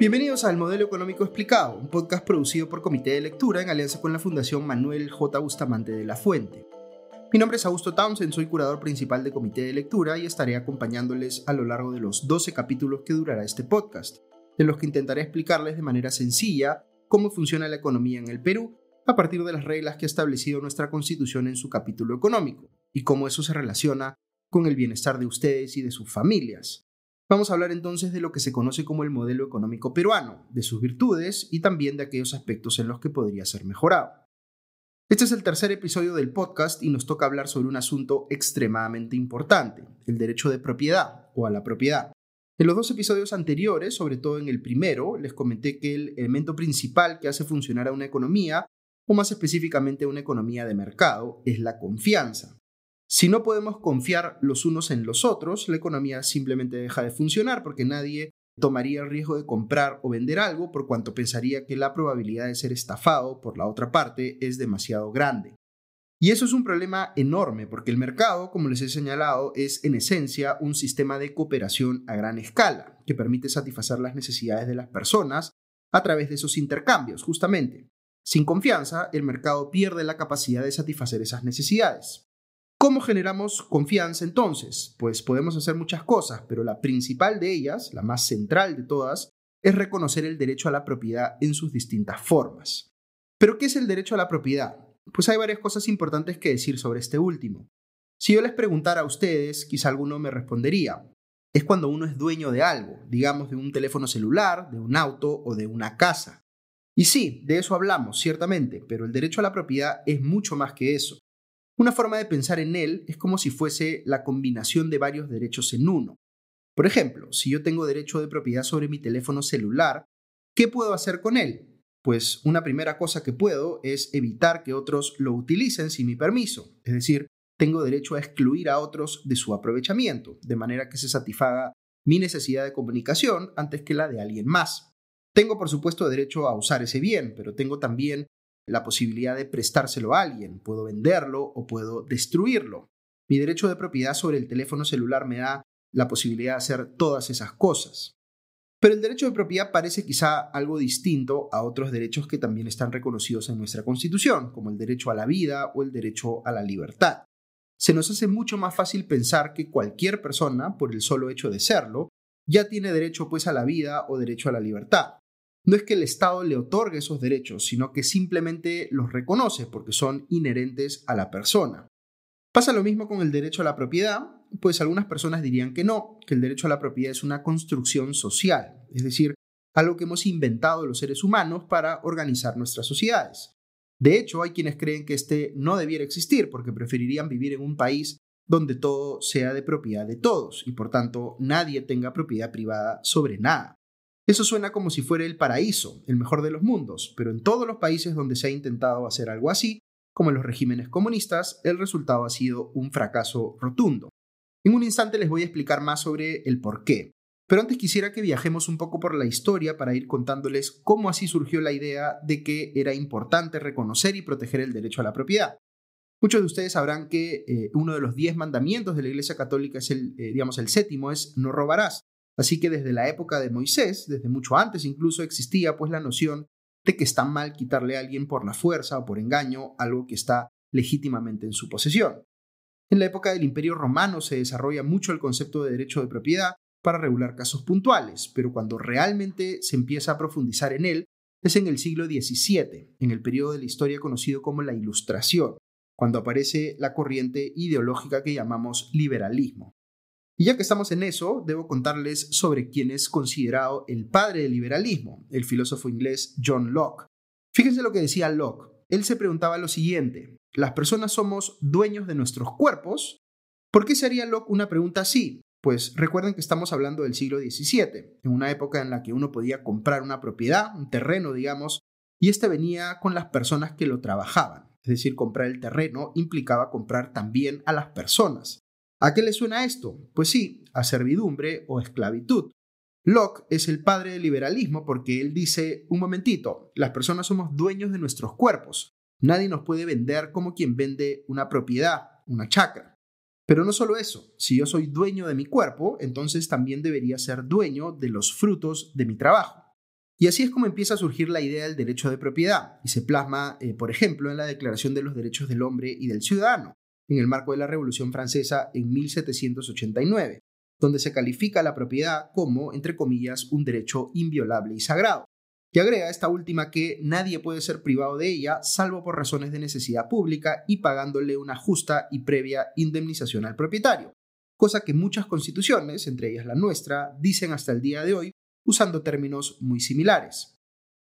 Bienvenidos al Modelo Económico Explicado, un podcast producido por Comité de Lectura en alianza con la Fundación Manuel J. Bustamante de la Fuente. Mi nombre es Augusto Townsend, soy curador principal de Comité de Lectura y estaré acompañándoles a lo largo de los 12 capítulos que durará este podcast, en los que intentaré explicarles de manera sencilla cómo funciona la economía en el Perú a partir de las reglas que ha establecido nuestra Constitución en su capítulo económico y cómo eso se relaciona con el bienestar de ustedes y de sus familias. Vamos a hablar entonces de lo que se conoce como el modelo económico peruano, de sus virtudes y también de aquellos aspectos en los que podría ser mejorado. Este es el tercer episodio del podcast y nos toca hablar sobre un asunto extremadamente importante, el derecho de propiedad o a la propiedad. En los dos episodios anteriores, sobre todo en el primero, les comenté que el elemento principal que hace funcionar a una economía, o más específicamente a una economía de mercado, es la confianza. Si no podemos confiar los unos en los otros, la economía simplemente deja de funcionar porque nadie tomaría el riesgo de comprar o vender algo por cuanto pensaría que la probabilidad de ser estafado por la otra parte es demasiado grande. Y eso es un problema enorme porque el mercado, como les he señalado, es en esencia un sistema de cooperación a gran escala que permite satisfacer las necesidades de las personas a través de esos intercambios, justamente. Sin confianza, el mercado pierde la capacidad de satisfacer esas necesidades. ¿Cómo generamos confianza entonces? Pues podemos hacer muchas cosas, pero la principal de ellas, la más central de todas, es reconocer el derecho a la propiedad en sus distintas formas. ¿Pero qué es el derecho a la propiedad? Pues hay varias cosas importantes que decir sobre este último. Si yo les preguntara a ustedes, quizá alguno me respondería, es cuando uno es dueño de algo, digamos de un teléfono celular, de un auto o de una casa. Y sí, de eso hablamos, ciertamente, pero el derecho a la propiedad es mucho más que eso. Una forma de pensar en él es como si fuese la combinación de varios derechos en uno. Por ejemplo, si yo tengo derecho de propiedad sobre mi teléfono celular, ¿qué puedo hacer con él? Pues una primera cosa que puedo es evitar que otros lo utilicen sin mi permiso, es decir, tengo derecho a excluir a otros de su aprovechamiento, de manera que se satisfaga mi necesidad de comunicación antes que la de alguien más. Tengo por supuesto derecho a usar ese bien, pero tengo también la posibilidad de prestárselo a alguien, puedo venderlo o puedo destruirlo. Mi derecho de propiedad sobre el teléfono celular me da la posibilidad de hacer todas esas cosas. Pero el derecho de propiedad parece quizá algo distinto a otros derechos que también están reconocidos en nuestra Constitución, como el derecho a la vida o el derecho a la libertad. Se nos hace mucho más fácil pensar que cualquier persona, por el solo hecho de serlo, ya tiene derecho pues a la vida o derecho a la libertad no es que el Estado le otorgue esos derechos, sino que simplemente los reconoce porque son inherentes a la persona. Pasa lo mismo con el derecho a la propiedad, pues algunas personas dirían que no, que el derecho a la propiedad es una construcción social, es decir, algo que hemos inventado los seres humanos para organizar nuestras sociedades. De hecho, hay quienes creen que este no debiera existir porque preferirían vivir en un país donde todo sea de propiedad de todos y por tanto nadie tenga propiedad privada sobre nada. Eso suena como si fuera el paraíso, el mejor de los mundos, pero en todos los países donde se ha intentado hacer algo así, como en los regímenes comunistas, el resultado ha sido un fracaso rotundo. En un instante les voy a explicar más sobre el por qué, pero antes quisiera que viajemos un poco por la historia para ir contándoles cómo así surgió la idea de que era importante reconocer y proteger el derecho a la propiedad. Muchos de ustedes sabrán que eh, uno de los diez mandamientos de la Iglesia Católica es el, eh, digamos, el séptimo, es no robarás. Así que desde la época de Moisés, desde mucho antes incluso, existía pues la noción de que está mal quitarle a alguien por la fuerza o por engaño algo que está legítimamente en su posesión. En la época del Imperio Romano se desarrolla mucho el concepto de derecho de propiedad para regular casos puntuales, pero cuando realmente se empieza a profundizar en él es en el siglo XVII, en el periodo de la historia conocido como la Ilustración, cuando aparece la corriente ideológica que llamamos liberalismo. Y ya que estamos en eso, debo contarles sobre quién es considerado el padre del liberalismo, el filósofo inglés John Locke. Fíjense lo que decía Locke. Él se preguntaba lo siguiente, ¿las personas somos dueños de nuestros cuerpos? ¿Por qué se haría Locke una pregunta así? Pues recuerden que estamos hablando del siglo XVII, en una época en la que uno podía comprar una propiedad, un terreno, digamos, y este venía con las personas que lo trabajaban. Es decir, comprar el terreno implicaba comprar también a las personas. ¿A qué le suena esto? Pues sí, a servidumbre o esclavitud. Locke es el padre del liberalismo porque él dice, un momentito, las personas somos dueños de nuestros cuerpos. Nadie nos puede vender como quien vende una propiedad, una chacra. Pero no solo eso, si yo soy dueño de mi cuerpo, entonces también debería ser dueño de los frutos de mi trabajo. Y así es como empieza a surgir la idea del derecho de propiedad y se plasma, eh, por ejemplo, en la Declaración de los Derechos del Hombre y del Ciudadano, en el marco de la Revolución Francesa en 1789, donde se califica la propiedad como, entre comillas, un derecho inviolable y sagrado. Y agrega esta última que nadie puede ser privado de ella salvo por razones de necesidad pública y pagándole una justa y previa indemnización al propietario, cosa que muchas constituciones, entre ellas la nuestra, dicen hasta el día de hoy usando términos muy similares.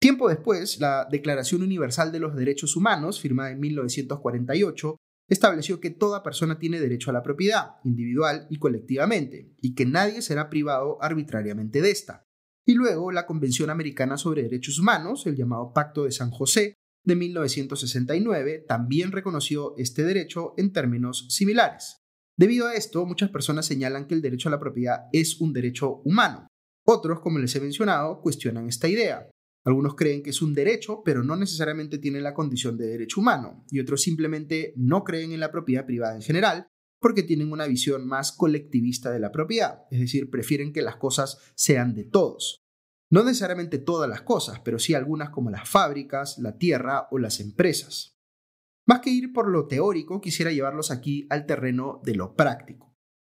Tiempo después, la Declaración Universal de los Derechos Humanos, firmada en 1948, estableció que toda persona tiene derecho a la propiedad, individual y colectivamente, y que nadie será privado arbitrariamente de esta. Y luego la Convención Americana sobre Derechos Humanos, el llamado Pacto de San José, de 1969, también reconoció este derecho en términos similares. Debido a esto, muchas personas señalan que el derecho a la propiedad es un derecho humano, otros, como les he mencionado, cuestionan esta idea. Algunos creen que es un derecho, pero no necesariamente tiene la condición de derecho humano, y otros simplemente no creen en la propiedad privada en general, porque tienen una visión más colectivista de la propiedad, es decir, prefieren que las cosas sean de todos. No necesariamente todas las cosas, pero sí algunas como las fábricas, la tierra o las empresas. Más que ir por lo teórico, quisiera llevarlos aquí al terreno de lo práctico.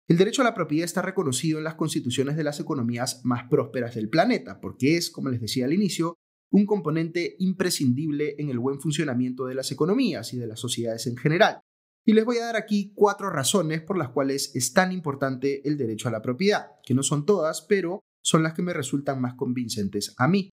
El derecho a la propiedad está reconocido en las constituciones de las economías más prósperas del planeta, porque es, como les decía al inicio, un componente imprescindible en el buen funcionamiento de las economías y de las sociedades en general. Y les voy a dar aquí cuatro razones por las cuales es tan importante el derecho a la propiedad, que no son todas, pero son las que me resultan más convincentes a mí.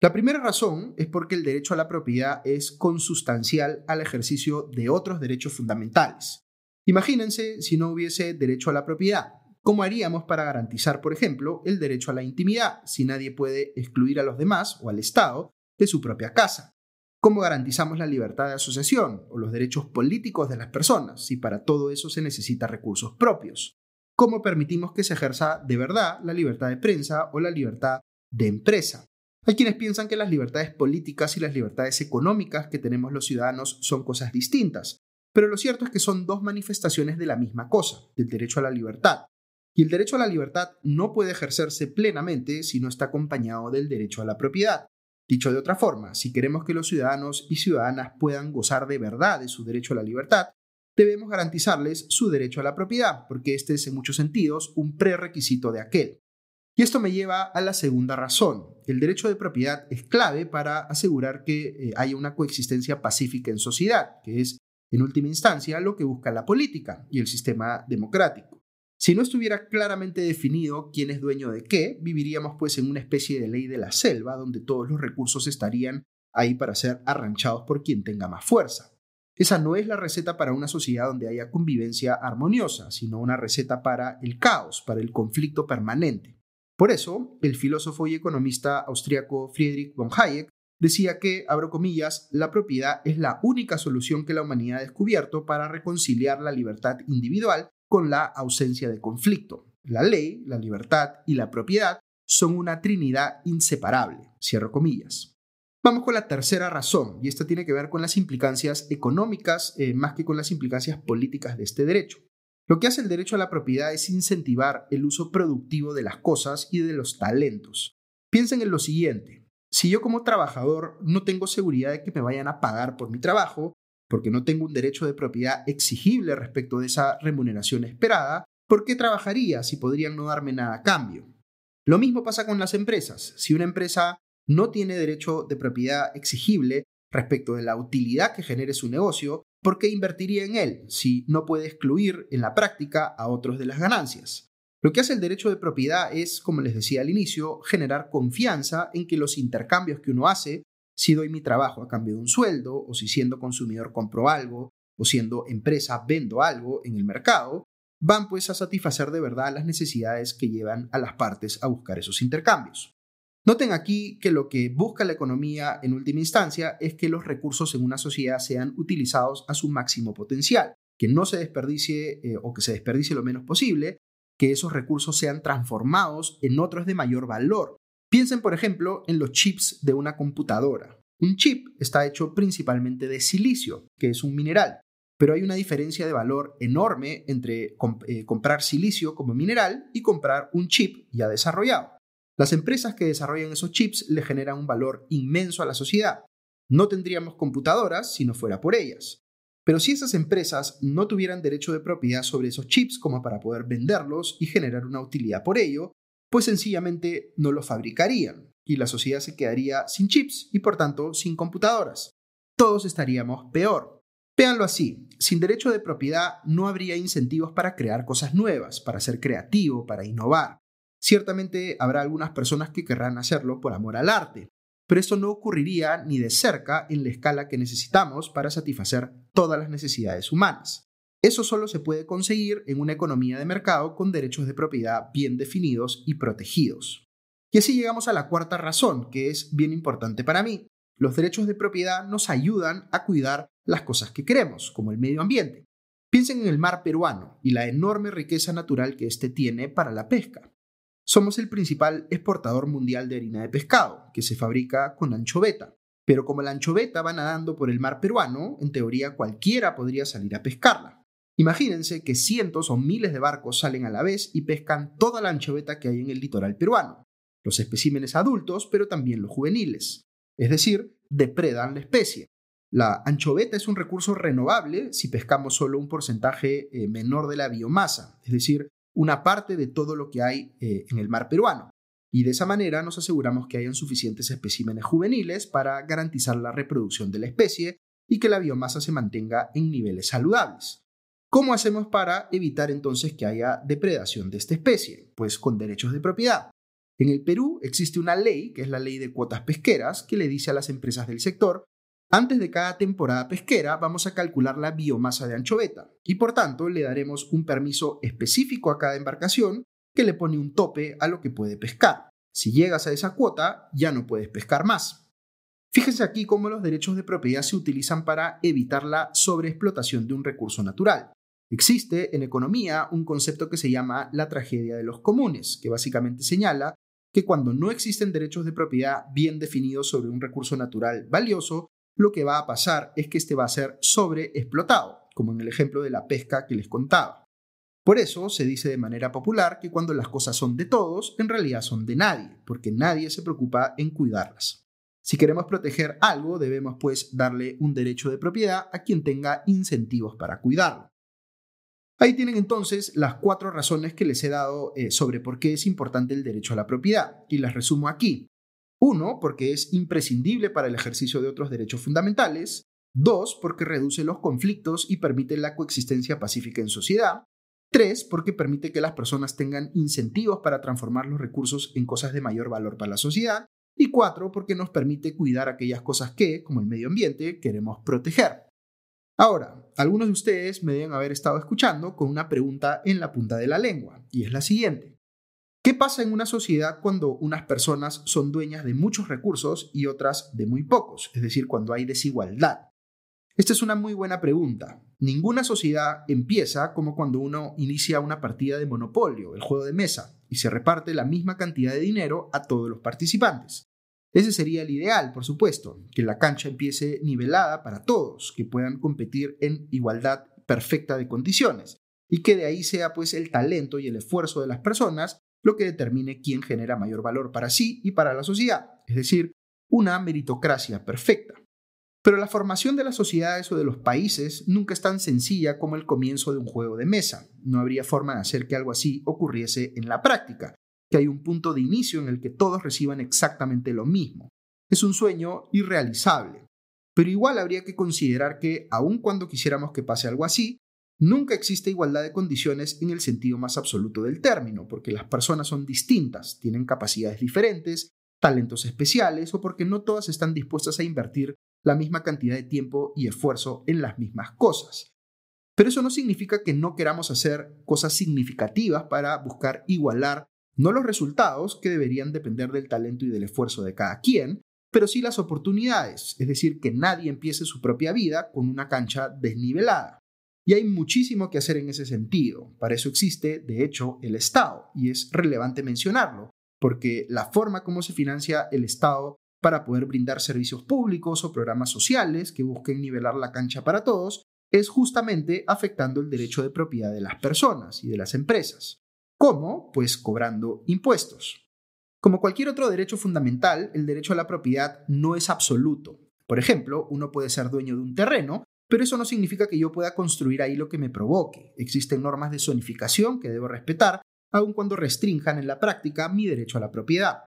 La primera razón es porque el derecho a la propiedad es consustancial al ejercicio de otros derechos fundamentales. Imagínense si no hubiese derecho a la propiedad. ¿Cómo haríamos para garantizar, por ejemplo, el derecho a la intimidad si nadie puede excluir a los demás o al Estado de su propia casa? ¿Cómo garantizamos la libertad de asociación o los derechos políticos de las personas si para todo eso se necesita recursos propios? ¿Cómo permitimos que se ejerza de verdad la libertad de prensa o la libertad de empresa? Hay quienes piensan que las libertades políticas y las libertades económicas que tenemos los ciudadanos son cosas distintas, pero lo cierto es que son dos manifestaciones de la misma cosa, del derecho a la libertad. Y el derecho a la libertad no puede ejercerse plenamente si no está acompañado del derecho a la propiedad. Dicho de otra forma, si queremos que los ciudadanos y ciudadanas puedan gozar de verdad de su derecho a la libertad, debemos garantizarles su derecho a la propiedad, porque este es en muchos sentidos un prerequisito de aquel. Y esto me lleva a la segunda razón. El derecho de propiedad es clave para asegurar que eh, haya una coexistencia pacífica en sociedad, que es en última instancia lo que busca la política y el sistema democrático. Si no estuviera claramente definido quién es dueño de qué, viviríamos pues en una especie de ley de la selva donde todos los recursos estarían ahí para ser arranchados por quien tenga más fuerza. Esa no es la receta para una sociedad donde haya convivencia armoniosa, sino una receta para el caos, para el conflicto permanente. Por eso, el filósofo y economista austriaco Friedrich von Hayek decía que, abro comillas, la propiedad es la única solución que la humanidad ha descubierto para reconciliar la libertad individual con la ausencia de conflicto. La ley, la libertad y la propiedad son una trinidad inseparable, cierro comillas. Vamos con la tercera razón, y esta tiene que ver con las implicancias económicas eh, más que con las implicancias políticas de este derecho. Lo que hace el derecho a la propiedad es incentivar el uso productivo de las cosas y de los talentos. Piensen en lo siguiente, si yo como trabajador no tengo seguridad de que me vayan a pagar por mi trabajo, porque no tengo un derecho de propiedad exigible respecto de esa remuneración esperada, ¿por qué trabajaría si podrían no darme nada a cambio? Lo mismo pasa con las empresas. Si una empresa no tiene derecho de propiedad exigible respecto de la utilidad que genere su negocio, ¿por qué invertiría en él si no puede excluir en la práctica a otros de las ganancias? Lo que hace el derecho de propiedad es, como les decía al inicio, generar confianza en que los intercambios que uno hace, si doy mi trabajo a cambio de un sueldo, o si siendo consumidor compro algo, o siendo empresa vendo algo en el mercado, van pues a satisfacer de verdad las necesidades que llevan a las partes a buscar esos intercambios. Noten aquí que lo que busca la economía en última instancia es que los recursos en una sociedad sean utilizados a su máximo potencial, que no se desperdicie eh, o que se desperdicie lo menos posible que esos recursos sean transformados en otros de mayor valor. Piensen, por ejemplo, en los chips de una computadora. Un chip está hecho principalmente de silicio, que es un mineral, pero hay una diferencia de valor enorme entre eh, comprar silicio como mineral y comprar un chip ya desarrollado. Las empresas que desarrollan esos chips le generan un valor inmenso a la sociedad. No tendríamos computadoras si no fuera por ellas. Pero si esas empresas no tuvieran derecho de propiedad sobre esos chips como para poder venderlos y generar una utilidad por ello, pues sencillamente no los fabricarían y la sociedad se quedaría sin chips y por tanto sin computadoras. Todos estaríamos peor. Véanlo así, sin derecho de propiedad no habría incentivos para crear cosas nuevas, para ser creativo, para innovar. Ciertamente habrá algunas personas que querrán hacerlo por amor al arte, pero eso no ocurriría ni de cerca en la escala que necesitamos para satisfacer todas las necesidades humanas. Eso solo se puede conseguir en una economía de mercado con derechos de propiedad bien definidos y protegidos. Y así llegamos a la cuarta razón, que es bien importante para mí. Los derechos de propiedad nos ayudan a cuidar las cosas que queremos, como el medio ambiente. Piensen en el mar peruano y la enorme riqueza natural que éste tiene para la pesca. Somos el principal exportador mundial de harina de pescado, que se fabrica con anchoveta. Pero como la anchoveta va nadando por el mar peruano, en teoría cualquiera podría salir a pescarla. Imagínense que cientos o miles de barcos salen a la vez y pescan toda la anchoveta que hay en el litoral peruano, los especímenes adultos, pero también los juveniles, es decir, depredan la especie. La anchoveta es un recurso renovable si pescamos solo un porcentaje eh, menor de la biomasa, es decir, una parte de todo lo que hay eh, en el mar peruano. Y de esa manera nos aseguramos que hayan suficientes especímenes juveniles para garantizar la reproducción de la especie y que la biomasa se mantenga en niveles saludables. ¿Cómo hacemos para evitar entonces que haya depredación de esta especie? Pues con derechos de propiedad. En el Perú existe una ley, que es la ley de cuotas pesqueras, que le dice a las empresas del sector, antes de cada temporada pesquera vamos a calcular la biomasa de anchoveta y por tanto le daremos un permiso específico a cada embarcación que le pone un tope a lo que puede pescar. Si llegas a esa cuota, ya no puedes pescar más. Fíjense aquí cómo los derechos de propiedad se utilizan para evitar la sobreexplotación de un recurso natural. Existe en economía un concepto que se llama la tragedia de los comunes, que básicamente señala que cuando no existen derechos de propiedad bien definidos sobre un recurso natural valioso, lo que va a pasar es que este va a ser sobreexplotado, como en el ejemplo de la pesca que les contaba. Por eso se dice de manera popular que cuando las cosas son de todos, en realidad son de nadie, porque nadie se preocupa en cuidarlas. Si queremos proteger algo, debemos pues darle un derecho de propiedad a quien tenga incentivos para cuidarlo. Ahí tienen entonces las cuatro razones que les he dado eh, sobre por qué es importante el derecho a la propiedad, y las resumo aquí. Uno, porque es imprescindible para el ejercicio de otros derechos fundamentales. Dos, porque reduce los conflictos y permite la coexistencia pacífica en sociedad. Tres, porque permite que las personas tengan incentivos para transformar los recursos en cosas de mayor valor para la sociedad. Y cuatro, porque nos permite cuidar aquellas cosas que, como el medio ambiente, queremos proteger. Ahora, algunos de ustedes me deben haber estado escuchando con una pregunta en la punta de la lengua, y es la siguiente. ¿Qué pasa en una sociedad cuando unas personas son dueñas de muchos recursos y otras de muy pocos? Es decir, cuando hay desigualdad. Esta es una muy buena pregunta. Ninguna sociedad empieza como cuando uno inicia una partida de monopolio, el juego de mesa, y se reparte la misma cantidad de dinero a todos los participantes. Ese sería el ideal, por supuesto, que la cancha empiece nivelada para todos, que puedan competir en igualdad perfecta de condiciones y que de ahí sea pues el talento y el esfuerzo de las personas lo que determine quién genera mayor valor para sí y para la sociedad, es decir, una meritocracia perfecta. Pero la formación de las sociedades o de los países nunca es tan sencilla como el comienzo de un juego de mesa. No habría forma de hacer que algo así ocurriese en la práctica, que hay un punto de inicio en el que todos reciban exactamente lo mismo. Es un sueño irrealizable. Pero igual habría que considerar que, aun cuando quisiéramos que pase algo así, nunca existe igualdad de condiciones en el sentido más absoluto del término, porque las personas son distintas, tienen capacidades diferentes, talentos especiales o porque no todas están dispuestas a invertir la misma cantidad de tiempo y esfuerzo en las mismas cosas. Pero eso no significa que no queramos hacer cosas significativas para buscar igualar no los resultados, que deberían depender del talento y del esfuerzo de cada quien, pero sí las oportunidades, es decir, que nadie empiece su propia vida con una cancha desnivelada. Y hay muchísimo que hacer en ese sentido. Para eso existe, de hecho, el Estado, y es relevante mencionarlo, porque la forma como se financia el Estado para poder brindar servicios públicos o programas sociales que busquen nivelar la cancha para todos es justamente afectando el derecho de propiedad de las personas y de las empresas. ¿Cómo? Pues cobrando impuestos. Como cualquier otro derecho fundamental, el derecho a la propiedad no es absoluto. Por ejemplo, uno puede ser dueño de un terreno, pero eso no significa que yo pueda construir ahí lo que me provoque. Existen normas de zonificación que debo respetar, aun cuando restrinjan en la práctica mi derecho a la propiedad.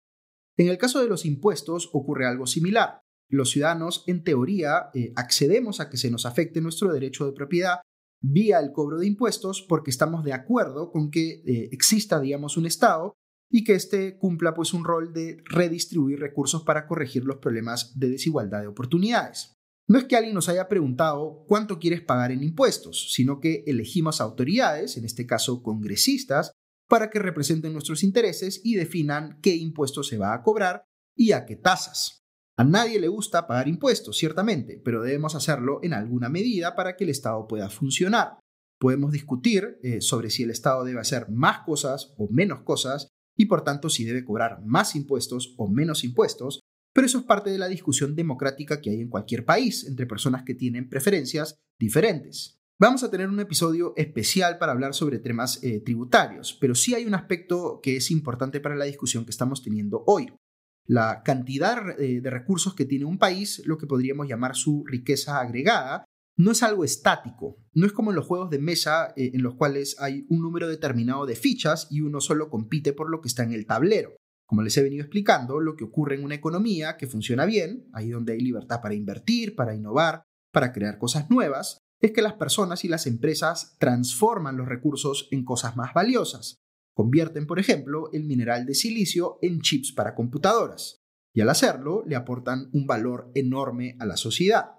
En el caso de los impuestos ocurre algo similar. Los ciudadanos, en teoría, eh, accedemos a que se nos afecte nuestro derecho de propiedad vía el cobro de impuestos porque estamos de acuerdo con que eh, exista, digamos, un Estado y que éste cumpla pues un rol de redistribuir recursos para corregir los problemas de desigualdad de oportunidades. No es que alguien nos haya preguntado cuánto quieres pagar en impuestos, sino que elegimos autoridades, en este caso congresistas, para que representen nuestros intereses y definan qué impuestos se va a cobrar y a qué tasas. A nadie le gusta pagar impuestos, ciertamente, pero debemos hacerlo en alguna medida para que el Estado pueda funcionar. Podemos discutir eh, sobre si el Estado debe hacer más cosas o menos cosas y por tanto si debe cobrar más impuestos o menos impuestos, pero eso es parte de la discusión democrática que hay en cualquier país entre personas que tienen preferencias diferentes. Vamos a tener un episodio especial para hablar sobre temas eh, tributarios, pero sí hay un aspecto que es importante para la discusión que estamos teniendo hoy. La cantidad eh, de recursos que tiene un país, lo que podríamos llamar su riqueza agregada, no es algo estático, no es como en los juegos de mesa eh, en los cuales hay un número determinado de fichas y uno solo compite por lo que está en el tablero. Como les he venido explicando, lo que ocurre en una economía que funciona bien, ahí donde hay libertad para invertir, para innovar, para crear cosas nuevas, es que las personas y las empresas transforman los recursos en cosas más valiosas. Convierten, por ejemplo, el mineral de silicio en chips para computadoras, y al hacerlo le aportan un valor enorme a la sociedad.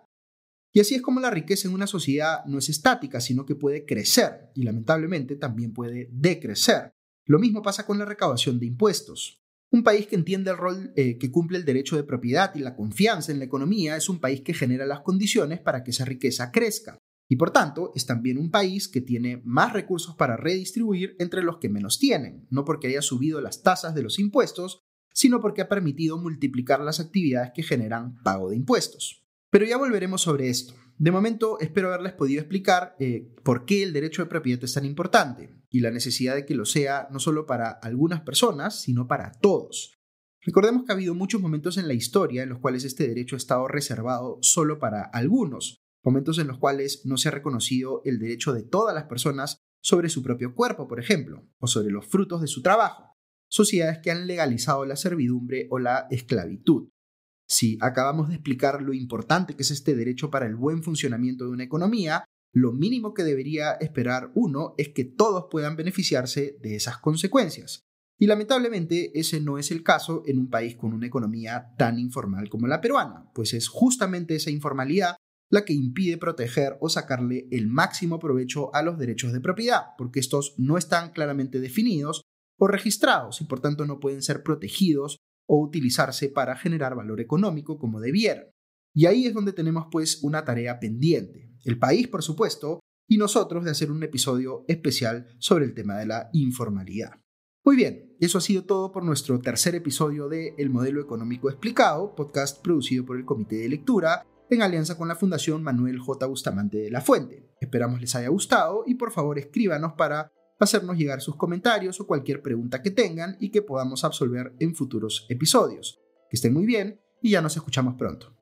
Y así es como la riqueza en una sociedad no es estática, sino que puede crecer y lamentablemente también puede decrecer. Lo mismo pasa con la recaudación de impuestos. Un país que entiende el rol eh, que cumple el derecho de propiedad y la confianza en la economía es un país que genera las condiciones para que esa riqueza crezca y por tanto es también un país que tiene más recursos para redistribuir entre los que menos tienen, no porque haya subido las tasas de los impuestos, sino porque ha permitido multiplicar las actividades que generan pago de impuestos. Pero ya volveremos sobre esto. De momento espero haberles podido explicar eh, por qué el derecho de propiedad es tan importante y la necesidad de que lo sea no solo para algunas personas, sino para todos. Recordemos que ha habido muchos momentos en la historia en los cuales este derecho ha estado reservado solo para algunos, momentos en los cuales no se ha reconocido el derecho de todas las personas sobre su propio cuerpo, por ejemplo, o sobre los frutos de su trabajo, sociedades que han legalizado la servidumbre o la esclavitud. Si acabamos de explicar lo importante que es este derecho para el buen funcionamiento de una economía, lo mínimo que debería esperar uno es que todos puedan beneficiarse de esas consecuencias. Y lamentablemente ese no es el caso en un país con una economía tan informal como la peruana, pues es justamente esa informalidad la que impide proteger o sacarle el máximo provecho a los derechos de propiedad, porque estos no están claramente definidos o registrados y por tanto no pueden ser protegidos o utilizarse para generar valor económico como debieran. Y ahí es donde tenemos pues una tarea pendiente. El país, por supuesto, y nosotros de hacer un episodio especial sobre el tema de la informalidad. Muy bien, eso ha sido todo por nuestro tercer episodio de El Modelo Económico Explicado, podcast producido por el Comité de Lectura en alianza con la Fundación Manuel J. Bustamante de la Fuente. Esperamos les haya gustado y por favor escríbanos para hacernos llegar sus comentarios o cualquier pregunta que tengan y que podamos absolver en futuros episodios. Que estén muy bien y ya nos escuchamos pronto.